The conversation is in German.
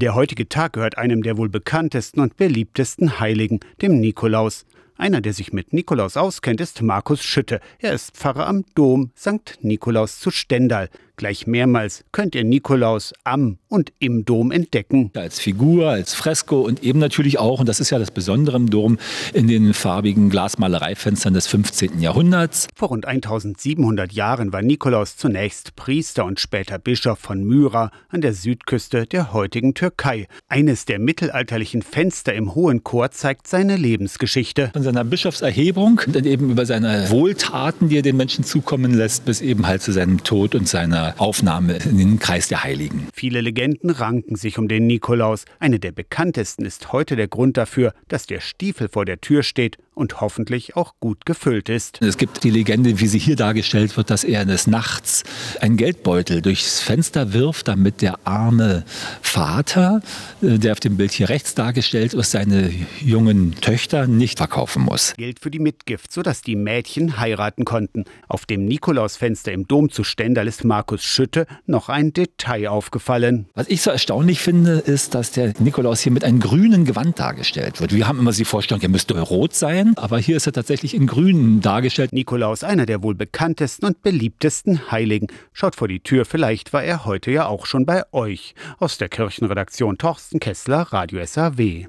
Der heutige Tag gehört einem der wohl bekanntesten und beliebtesten Heiligen, dem Nikolaus. Einer, der sich mit Nikolaus auskennt, ist Markus Schütte. Er ist Pfarrer am Dom St. Nikolaus zu Stendal. Gleich mehrmals könnt ihr Nikolaus am und im Dom entdecken. Als Figur, als Fresko und eben natürlich auch, und das ist ja das Besondere im Dom, in den farbigen Glasmalereifenstern des 15. Jahrhunderts. Vor rund 1700 Jahren war Nikolaus zunächst Priester und später Bischof von Myra an der Südküste der heutigen Türkei. Eines der mittelalterlichen Fenster im Hohen Chor zeigt seine Lebensgeschichte. Von seiner Bischofserhebung und dann eben über seine Wohltaten, die er den Menschen zukommen lässt, bis eben halt zu seinem Tod und seiner Aufnahme in den Kreis der Heiligen. Viele Legenden ranken sich um den Nikolaus. Eine der bekanntesten ist heute der Grund dafür, dass der Stiefel vor der Tür steht und hoffentlich auch gut gefüllt ist. Es gibt die Legende, wie sie hier dargestellt wird, dass er des Nachts einen Geldbeutel durchs Fenster wirft, damit der arme Vater, äh, der auf dem Bild hier rechts dargestellt ist, seine jungen Töchter nicht verkaufen muss. Geld für die Mitgift, sodass die Mädchen heiraten konnten. Auf dem Nikolausfenster im Dom zu Stendal ist Markus Schütte noch ein Detail aufgefallen. Was ich so erstaunlich finde, ist, dass der Nikolaus hier mit einem grünen Gewand dargestellt wird. Wir haben immer die Vorstellung, er müsste rot sein aber hier ist er tatsächlich in grün dargestellt. Nikolaus, einer der wohl bekanntesten und beliebtesten Heiligen. Schaut vor die Tür, vielleicht war er heute ja auch schon bei euch. Aus der Kirchenredaktion Torsten Kessler, Radio SAW.